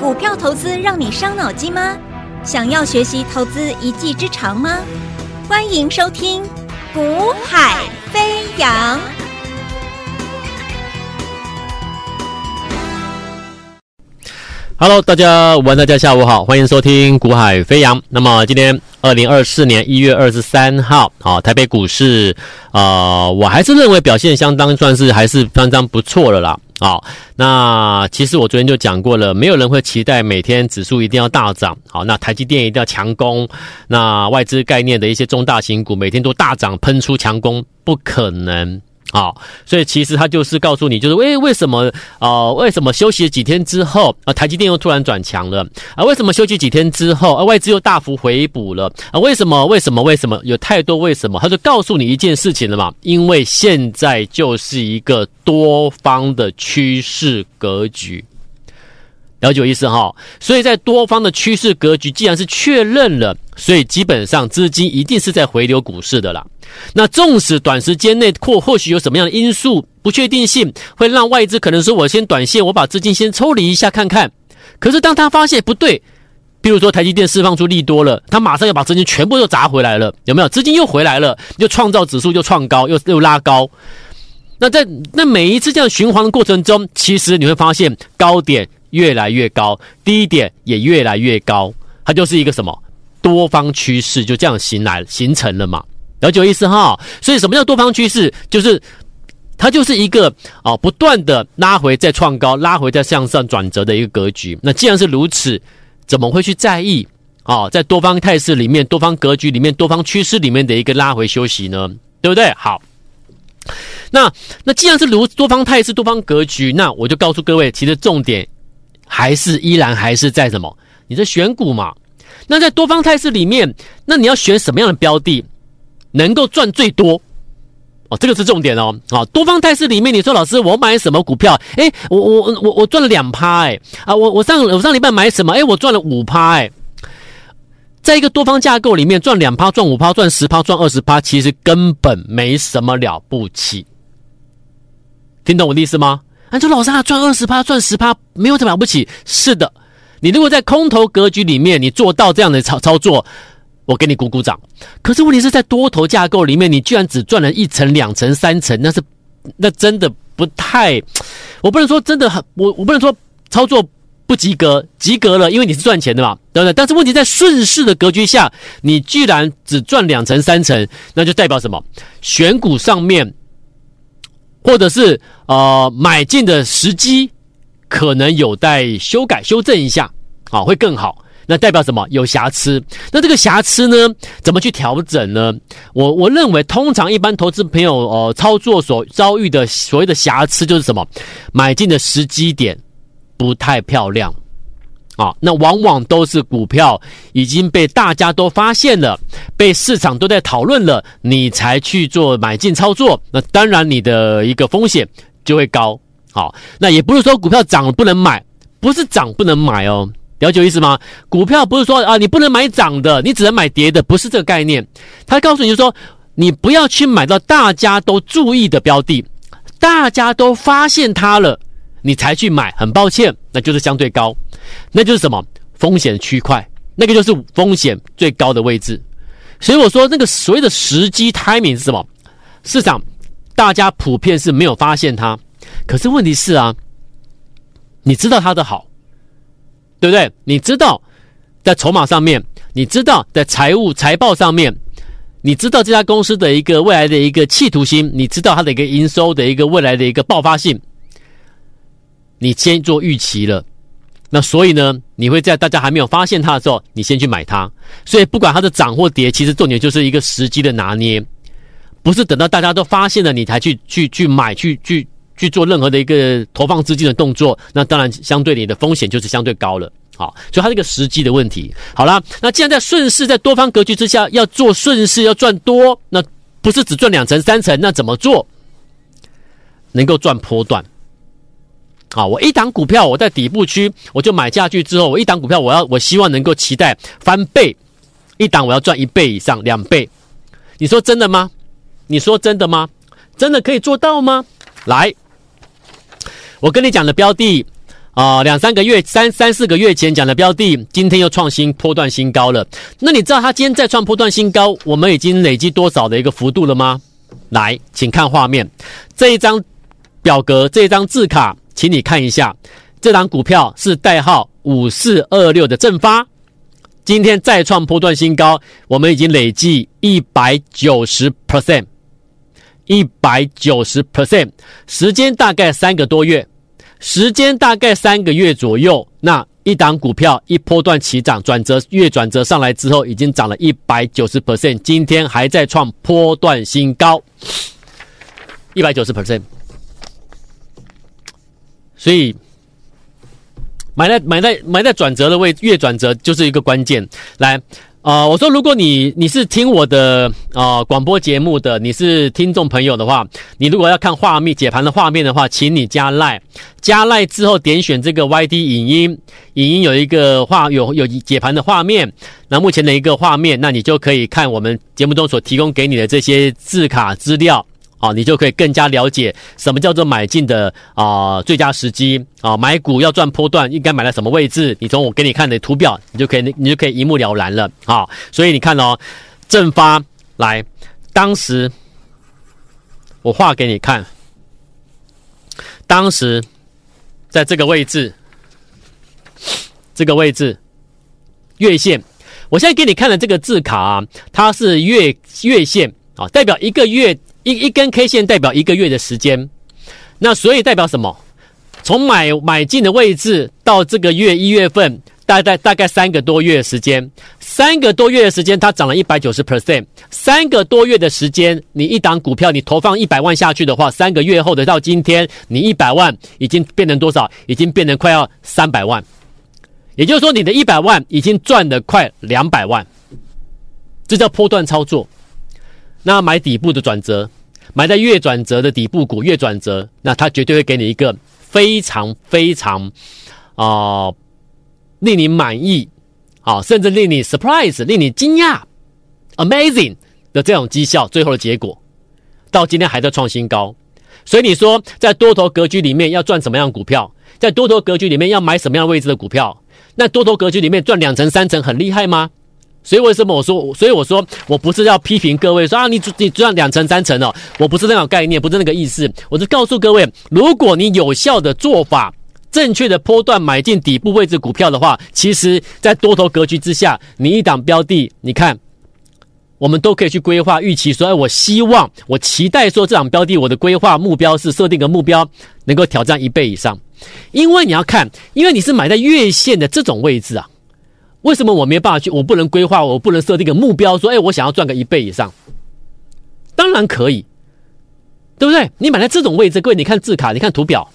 股票投资让你伤脑筋吗？想要学习投资一技之长吗？欢迎收听《股海飞扬》。Hello，大家午安，大家下午好，欢迎收听《股海飞扬》。那么今天二零二四年一月二十三号，好，台北股市，呃，我还是认为表现相当算是还是相当不错的啦。好，那其实我昨天就讲过了，没有人会期待每天指数一定要大涨。好，那台积电一定要强攻，那外资概念的一些中大型股每天都大涨，喷出强攻，不可能。好，所以其实他就是告诉你，就是为为什么呃，为什么休息了几天之后啊，台积电又突然转强了啊？为什么休息几天之后啊，外资又大幅回补了啊？为什么？为什么？为什么？有太多为什么？他就告诉你一件事情了嘛，因为现在就是一个多方的趋势格局。了解我意思哈，所以在多方的趋势格局既然是确认了，所以基本上资金一定是在回流股市的啦。那纵使短时间内或或许有什么样的因素不确定性，会让外资可能说我先短线，我把资金先抽离一下看看。可是当他发现不对，比如说台积电释放出利多了，他马上要把资金全部又砸回来了，有没有？资金又回来了，又创造指数又创高，又又拉高。那在那每一次这样循环的过程中，其实你会发现高点。越来越高，低点也越来越高，它就是一个什么多方趋势，就这样形来形成了嘛？了解意思哈？所以什么叫多方趋势？就是它就是一个啊，不断的拉回再创高，拉回再向上转折的一个格局。那既然是如此，怎么会去在意啊？在多方态势里面、多方格局里面、多方趋势里面的一个拉回休息呢？对不对？好，那那既然是如多方态势、多方格局，那我就告诉各位，其实重点。还是依然还是在什么？你在选股嘛？那在多方态势里面，那你要选什么样的标的，能够赚最多？哦，这个是重点哦。啊，多方态势里面，你说老师，我买什么股票？哎，我我我我赚了两趴，哎啊，我我上我上礼拜买什么？哎，我赚了五趴，哎在一个多方架构里面赚两趴、赚五趴、赚十趴、赚二十趴，其实根本没什么了不起。听懂我的意思吗？啊说老师啊，赚二十趴，赚十趴，没有什么了不起。是的，你如果在空头格局里面，你做到这样的操操作，我给你鼓鼓掌。可是问题是在多头架构里面，你居然只赚了一层、两层、三层，那是那真的不太。我不能说真的很，我我不能说操作不及格，及格了，因为你是赚钱的嘛，对不对？但是问题在顺势的格局下，你居然只赚两层、三层，那就代表什么？选股上面。或者是呃买进的时机可能有待修改修正一下，啊，会更好。那代表什么？有瑕疵。那这个瑕疵呢，怎么去调整呢？我我认为，通常一般投资朋友呃操作所遭遇的所谓的瑕疵就是什么？买进的时机点不太漂亮。啊，那往往都是股票已经被大家都发现了，被市场都在讨论了，你才去做买进操作，那当然你的一个风险就会高。好，那也不是说股票涨了不能买，不是涨不能买哦，了解意思吗？股票不是说啊，你不能买涨的，你只能买跌的，不是这个概念。他告诉你就说，你不要去买到大家都注意的标的，大家都发现它了。你才去买，很抱歉，那就是相对高，那就是什么风险区块，那个就是风险最高的位置。所以我说，那个所谓的时机 timing 是什么？市场大家普遍是没有发现它，可是问题是啊，你知道它的好，对不对？你知道在筹码上面，你知道在财务财报上面，你知道这家公司的一个未来的一个企图心，你知道它的一个营收的一个未来的一个爆发性。你先做预期了，那所以呢，你会在大家还没有发现它的时候，你先去买它。所以不管它的涨或跌，其实重点就是一个时机的拿捏，不是等到大家都发现了你才去去去买去去去做任何的一个投放资金的动作。那当然，相对你的风险就是相对高了。好，所以它是一个时机的问题。好啦，那既然在顺势在多方格局之下要做顺势要赚多，那不是只赚两成三成，那怎么做能够赚波段？好，我一档股票，我在底部区，我就买下去之后，我一档股票，我要我希望能够期待翻倍，一档我要赚一倍以上，两倍。你说真的吗？你说真的吗？真的可以做到吗？来，我跟你讲的标的，啊，两三个月、三三四个月前讲的标的，今天又创新波段新高了。那你知道它今天再创波段新高，我们已经累积多少的一个幅度了吗？来，请看画面，这一张表格，这一张字卡，请你看一下，这档股票是代号五四二六的正发，今天再创波段新高，我们已经累计一百九十 percent，一百九十 percent，时间大概三个多月。时间大概三个月左右，那一档股票一波段起涨，转折月转折上来之后，已经涨了一百九十 percent，今天还在创波段新高，一百九十 percent。所以买在买在买在转折的位，月转折就是一个关键。来。啊、我说，如果你你是听我的啊、广播节目的，你是听众朋友的话，你如果要看画面解盘的画面的话，请你加赖，加赖之后点选这个 YD 影音，影音有一个画有有解盘的画面，那目前的一个画面，那你就可以看我们节目中所提供给你的这些字卡资料。啊，你就可以更加了解什么叫做买进的啊最佳时机啊，买股要赚波段应该买在什么位置？你从我给你看的图表，你就可以你就可以一目了然了啊。所以你看哦，正发来，当时我画给你看，当时在这个位置，这个位置月线，我现在给你看的这个字卡啊，它是月月线啊，代表一个月。一一根 K 线代表一个月的时间，那所以代表什么？从买买进的位置到这个月一月份，大概大概三个多月的时间，三个多月的时间它涨了一百九十 percent，三个多月的时间，你一档股票你投放一百万下去的话，三个月后的到今天，你一百万已经变成多少？已经变成快要三百万，也就是说你的一百万已经赚了快两百万，这叫波段操作。那买底部的转折，买在月转折的底部股，月转折，那它绝对会给你一个非常非常啊、令你满意啊，甚至令你 surprise、令你惊讶、amazing 的这种绩效，最后的结果到今天还在创新高。所以你说，在多头格局里面要赚什么样的股票？在多头格局里面要买什么样位置的股票？那多头格局里面赚两成三成很厉害吗？所以为什么我说？所以我说我不是要批评各位说啊，你你赚两成三成哦，我不是那种概念，不是那个意思。我是告诉各位，如果你有效的做法，正确的波段买进底部位置股票的话，其实在多头格局之下，你一档标的，你看，我们都可以去规划预期说，哎，我希望，我期待说这档标的，我的规划目标是设定个目标，能够挑战一倍以上。因为你要看，因为你是买在月线的这种位置啊。为什么我没办法去？我不能规划，我不能设定个目标，说，哎，我想要赚个一倍以上。当然可以，对不对？你买在这种位置，各位，你看字卡，你看图表，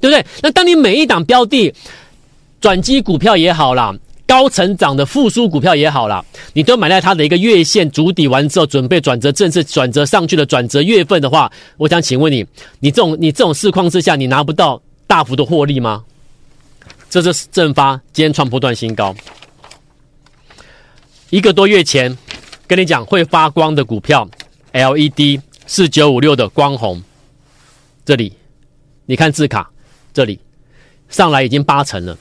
对不对？那当你每一档标的转机股票也好啦，高成长的复苏股票也好啦，你都买在它的一个月线筑底完之后，准备转折正式转折上去的转折月份的话，我想请问你，你这种你这种市况之下，你拿不到大幅的获利吗？这是正发，今天创波段新高。一个多月前跟你讲会发光的股票，LED 四九五六的光弘，这里你看字卡，这里上来已经八成了，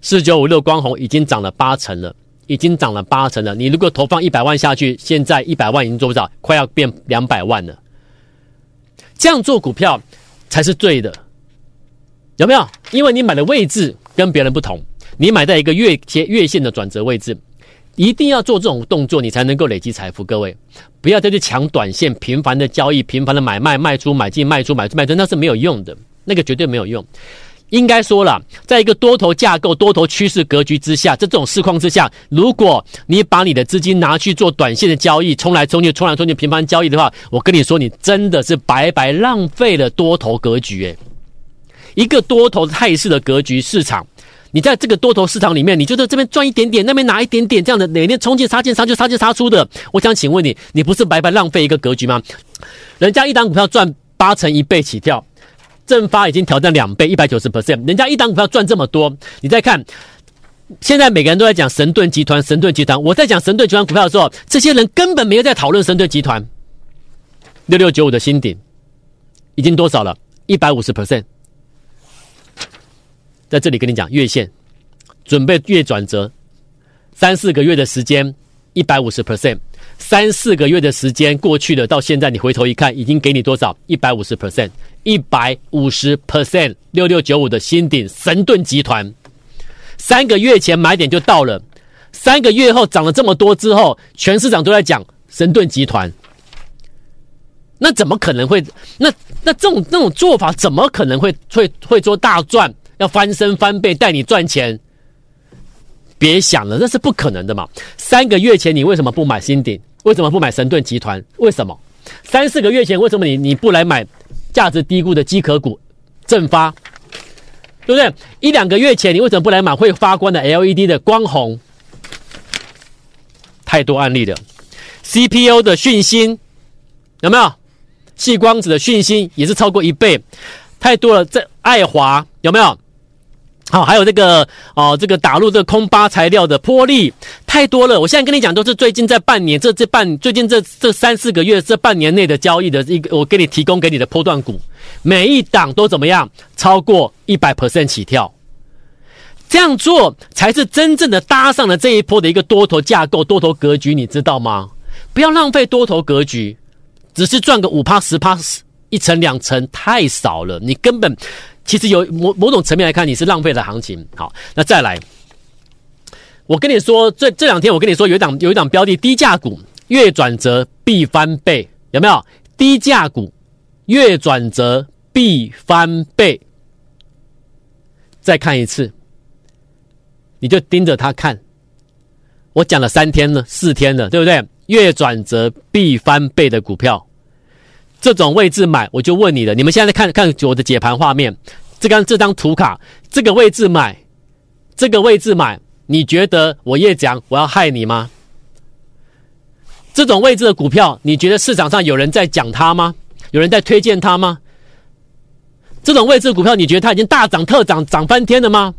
四九五六光弘已经涨了八成了，已经涨了八成了。你如果投放一百万下去，现在一百万已经做不到，快要变两百万了。这样做股票才是对的，有没有？因为你买的位置。跟别人不同，你买在一个月线月线的转折位置，一定要做这种动作，你才能够累积财富。各位，不要再去抢短线，频繁的交易，频繁的买卖、卖出、买进、卖出、买出、卖出，那是没有用的，那个绝对没有用。应该说了，在一个多头架构、多头趋势格局之下，在这种市况之下，如果你把你的资金拿去做短线的交易，冲来冲去、冲来冲去、频繁交易的话，我跟你说，你真的是白白浪费了多头格局，诶。一个多头态势的格局市场，你在这个多头市场里面，你就在这边赚一点点，那边拿一点点，这样的哪天冲进杀进杀就杀进杀出的，我想请问你，你不是白白浪费一个格局吗？人家一档股票赚八成一倍起跳，正发已经挑战两倍一百九十 percent，人家一档股票赚这么多，你再看，现在每个人都在讲神盾集团，神盾集团，我在讲神盾集团股票的时候，这些人根本没有在讨论神盾集团，六六九五的新顶已经多少了？一百五十 percent。在这里跟你讲月线，准备月转折，三四个月的时间，一百五十 percent，三四个月的时间过去了，到现在你回头一看，已经给你多少？一百五十 percent，一百五十 percent，六六九五的新鼎神盾集团，三个月前买点就到了，三个月后涨了这么多之后，全市场都在讲神盾集团。那怎么可能会？那那这种那种做法怎么可能会会会做大赚？要翻身翻倍带你赚钱？别想了，那是不可能的嘛！三个月前你为什么不买新鼎？为什么不买神盾集团？为什么？三四个月前为什么你你不来买价值低估的机壳股正发？对不对？一两个月前你为什么不来买会发光的 LED 的光红？太多案例了，CPU 的讯芯有没有？矽光子的讯芯也是超过一倍，太多了。这爱华有没有？好，还有这个哦，这个打入这个空巴材料的波丽，太多了。我现在跟你讲，都是最近在半年，这这半最近这这三四个月这半年内的交易的一个，我给你提供给你的波段股，每一档都怎么样？超过一百 percent 起跳，这样做才是真正的搭上了这一波的一个多头架构、多头格局，你知道吗？不要浪费多头格局。只是赚个五趴十趴，一层两层太少了。你根本其实有某某种层面来看，你是浪费了行情。好，那再来，我跟你说，这这两天我跟你说，有一档有一档标的低价股，月转折必翻倍，有没有？低价股月转折必翻倍。再看一次，你就盯着它看。我讲了三天了，四天了，对不对？月转折必翻倍的股票，这种位置买，我就问你了。你们现在看看我的解盘画面，这张这张图卡，这个位置买，这个位置买，你觉得我叶讲我要害你吗？这种位置的股票，你觉得市场上有人在讲它吗？有人在推荐它吗？这种位置的股票，你觉得它已经大涨特涨，涨翻天了吗？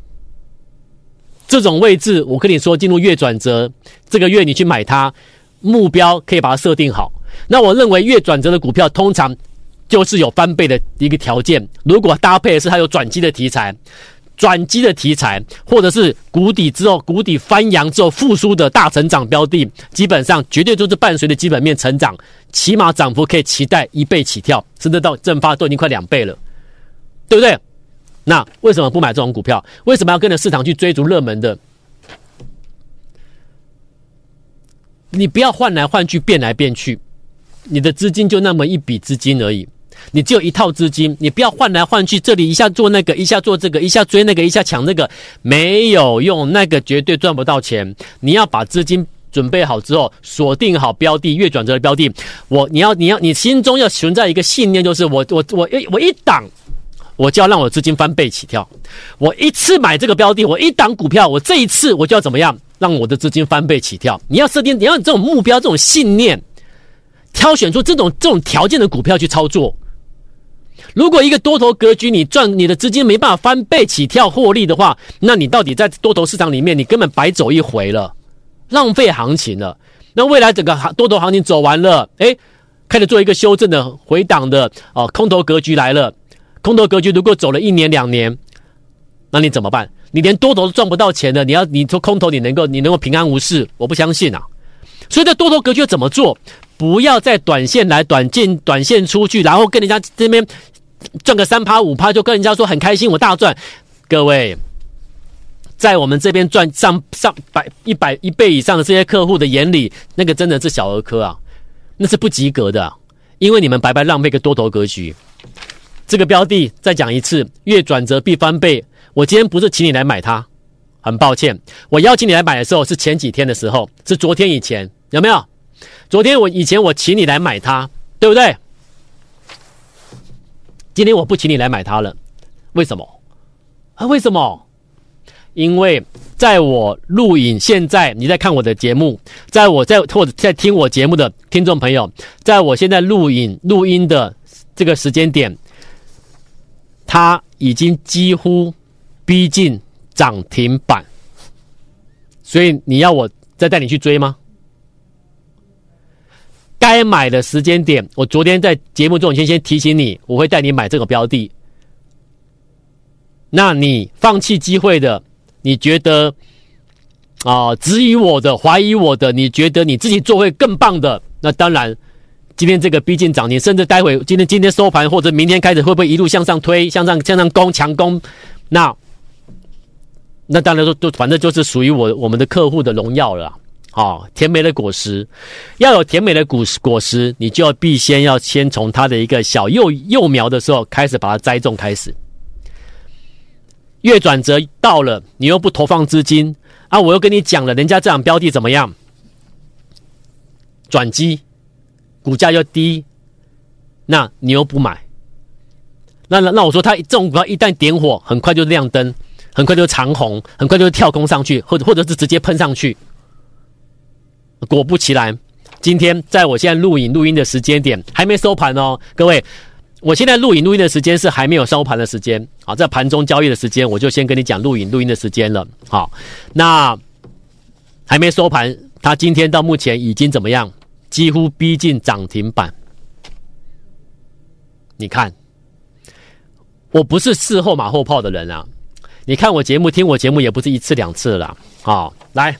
这种位置，我跟你说，进入月转折，这个月你去买它。目标可以把它设定好。那我认为月转折的股票通常就是有翻倍的一个条件。如果搭配的是它有转机的题材，转机的题材，或者是谷底之后谷底翻扬之后复苏的大成长标的，基本上绝对都是伴随着基本面成长，起码涨幅可以期待一倍起跳，甚至到正发都已经快两倍了，对不对？那为什么不买这种股票？为什么要跟着市场去追逐热门的？你不要换来换去，变来变去，你的资金就那么一笔资金而已，你只有一套资金，你不要换来换去，这里一下做那个，一下做这个，一下追那个，一下抢那个，没有用，那个绝对赚不到钱。你要把资金准备好之后，锁定好标的，月转折的标的。我，你要，你要，你心中要存在一个信念，就是我，我，我一，我一档，我就要让我资金翻倍起跳。我一次买这个标的，我一档股票，我这一次我就要怎么样？让我的资金翻倍起跳，你要设定，你要这种目标、这种信念，挑选出这种这种条件的股票去操作。如果一个多头格局，你赚你的资金没办法翻倍起跳获利的话，那你到底在多头市场里面，你根本白走一回了，浪费行情了。那未来整个行多头行情走完了，诶，开始做一个修正的回档的哦，空头格局来了，空头格局如果走了一年两年，那你怎么办？你连多头都赚不到钱的，你要你做空头，你能够你能够平安无事？我不相信啊！所以在多头格局怎么做？不要在短线来短进短线出去，然后跟人家这边赚个三趴五趴，就跟人家说很开心，我大赚。各位，在我们这边赚上上百一百一倍以上的这些客户的眼里，那个真的是小儿科啊，那是不及格的，因为你们白白浪费个多头格局。这个标的再讲一次，月转折必翻倍。我今天不是请你来买它，很抱歉。我邀请你来买的时候是前几天的时候，是昨天以前，有没有？昨天我以前我请你来买它，对不对？今天我不请你来买它了，为什么？啊，为什么？因为在我录影，现在你在看我的节目，在我在或者在听我节目的听众朋友，在我现在录影录音的这个时间点，它已经几乎。逼近涨停板，所以你要我再带你去追吗？该买的时间点，我昨天在节目中先先提醒你，我会带你买这个标的。那你放弃机会的，你觉得啊、质疑我的、怀疑我的，你觉得你自己做会更棒的，那当然，今天这个逼近涨停，甚至待会今天今天收盘或者明天开始会不会一路向上推、向上向上攻、强攻？那那当然说，就反正就是属于我我们的客户的荣耀了。好、哦，甜美的果实，要有甜美的果果实，你就要必先要先从它的一个小幼幼苗的时候开始把它栽种开始。月转折到了，你又不投放资金啊！我又跟你讲了，人家这场标的怎么样？转机，股价又低，那你又不买？那那那我说，它这种股票一旦点火，很快就亮灯，很快就长红，很快就跳空上去，或者或者是直接喷上去。果不其然，今天在我现在录影录音的时间点还没收盘哦，各位。我现在录影录音的时间是还没有收盘的时间，好，在盘中交易的时间，我就先跟你讲录影录音的时间了。好，那还没收盘，它今天到目前已经怎么样？几乎逼近涨停板。你看，我不是事后马后炮的人啊。你看我节目，听我节目也不是一次两次了。好，来，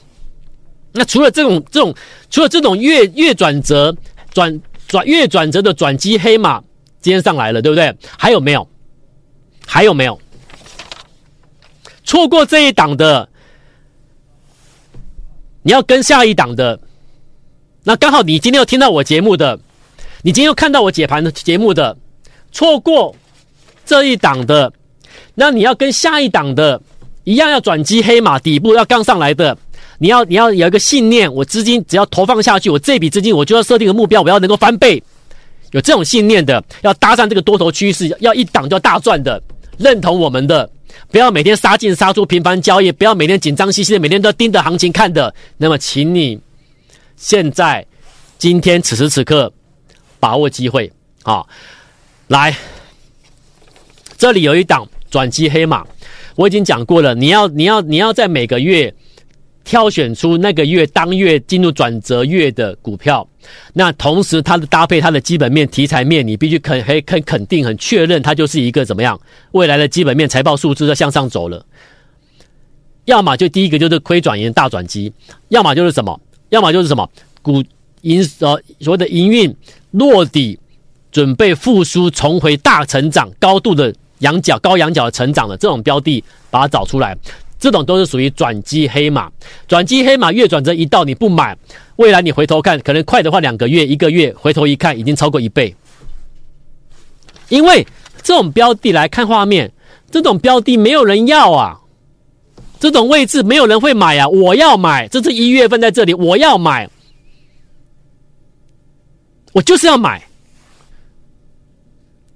那除了这种这种，除了这种月月转折转转月转折的转机黑马。今天上来了，对不对？还有没有？还有没有？错过这一档的，你要跟下一档的。那刚好你今天又听到我节目的，你今天又看到我解盘的节目的，错过这一档的，那你要跟下一档的一样，要转机黑马底部要刚上来的，你要你要有一个信念，我资金只要投放下去，我这笔资金我就要设定个目标，我要能够翻倍。有这种信念的，要搭上这个多头趋势，要一档就大赚的，认同我们的，不要每天杀进杀出频繁交易，不要每天紧张兮兮的，每天都盯着行情看的。那么，请你现在今天此时此刻把握机会啊！来，这里有一档转机黑马，我已经讲过了，你要你要你要在每个月。挑选出那个月当月进入转折月的股票，那同时它的搭配它的基本面题材面，你必须肯很肯肯定很确认它就是一个怎么样未来的基本面财报数字在向上走了。要么就第一个就是亏转盈大转机，要么就是什么，要么就是什么股营呃所谓的营运落底，准备复苏重回大成长高度的仰角高仰角的成长的这种标的，把它找出来。这种都是属于转机黑马，转机黑马月转折一到你不买，未来你回头看，可能快的话两个月、一个月，回头一看已经超过一倍。因为这种标的来看画面，这种标的没有人要啊，这种位置没有人会买啊，我要买，这是一月份在这里，我要买，我就是要买，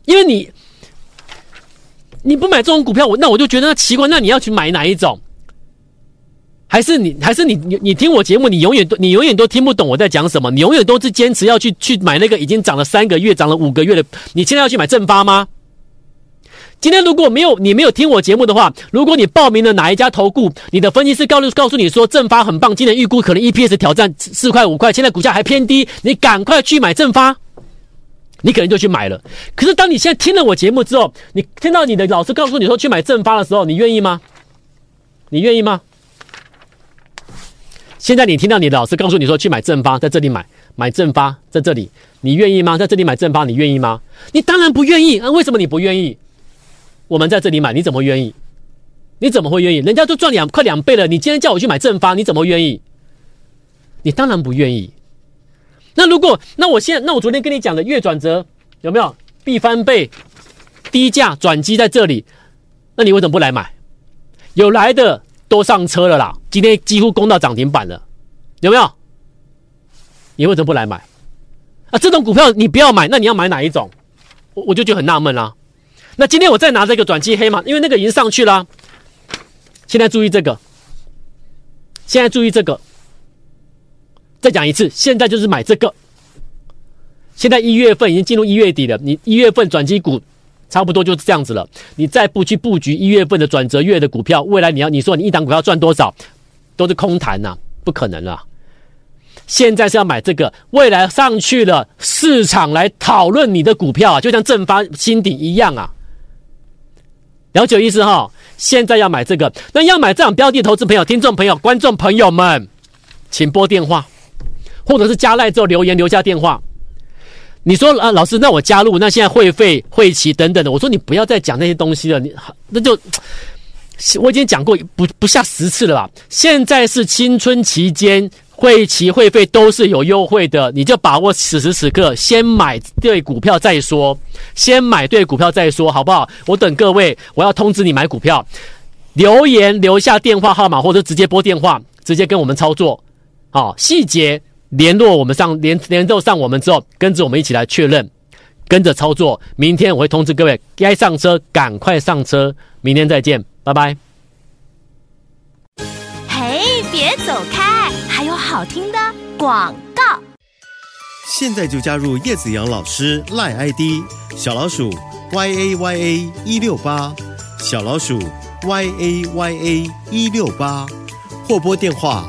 因为你。你不买这种股票，我那我就觉得那奇怪。那你要去买哪一种？还是你还是你你你听我节目，你永远都你永远都听不懂我在讲什么？你永远都是坚持要去去买那个已经涨了三个月、涨了五个月的。你现在要去买正发吗？今天如果没有你没有听我节目的话，如果你报名了哪一家投顾，你的分析师告诉告诉你说正发很棒，今年预估可能 EPS 挑战四块五块，现在股价还偏低，你赶快去买正发。你可能就去买了，可是当你现在听了我节目之后，你听到你的老师告诉你说去买正发的时候，你愿意吗？你愿意吗？现在你听到你的老师告诉你说去买正发，在这里买买正发，在这里，你愿意吗？在这里买正发，你愿意吗？你当然不愿意啊！为什么你不愿意？我们在这里买，你怎么愿意？你怎么会愿意？人家都赚两快两倍了，你今天叫我去买正发，你怎么愿意？你当然不愿意。那如果那我现在那我昨天跟你讲的月转折有没有必翻倍低价转机在这里？那你为什么不来买？有来的都上车了啦，今天几乎攻到涨停板了，有没有？你为什么不来买？啊，这种股票你不要买，那你要买哪一种？我我就觉得很纳闷啦。那今天我再拿这个转机黑马，因为那个已经上去了。现在注意这个，现在注意这个。再讲一次，现在就是买这个。现在一月份已经进入一月底了，你一月份转机股差不多就是这样子了。你再不去布局一月份的转折月的股票，未来你要你说你一档股票赚多少，都是空谈呐，不可能啊。现在是要买这个，未来上去了，市场来讨论你的股票啊，就像正发新鼎一样啊。了解意思哈？现在要买这个，那要买这样标的，投资朋友、听众朋友、观众朋友们，请拨电话，或者是加赖之后留言留下电话。你说啊，老师，那我加入，那现在会费、会期等等的，我说你不要再讲那些东西了，你那就我已经讲过不不下十次了吧？现在是青春期间。会期会费都是有优惠的，你就把握此时此刻，先买对股票再说，先买对股票再说，好不好？我等各位，我要通知你买股票，留言留下电话号码或者直接拨电话，直接跟我们操作，好，细节联络我们上联联络上我们之后，跟着我们一起来确认，跟着操作，明天我会通知各位该上车赶快上车，明天再见，拜拜。嘿，别走开。还有好听的广告，现在就加入叶子阳老师赖 ID 小老鼠 y a y a 一六八小老鼠 y a y a 一六八或拨电话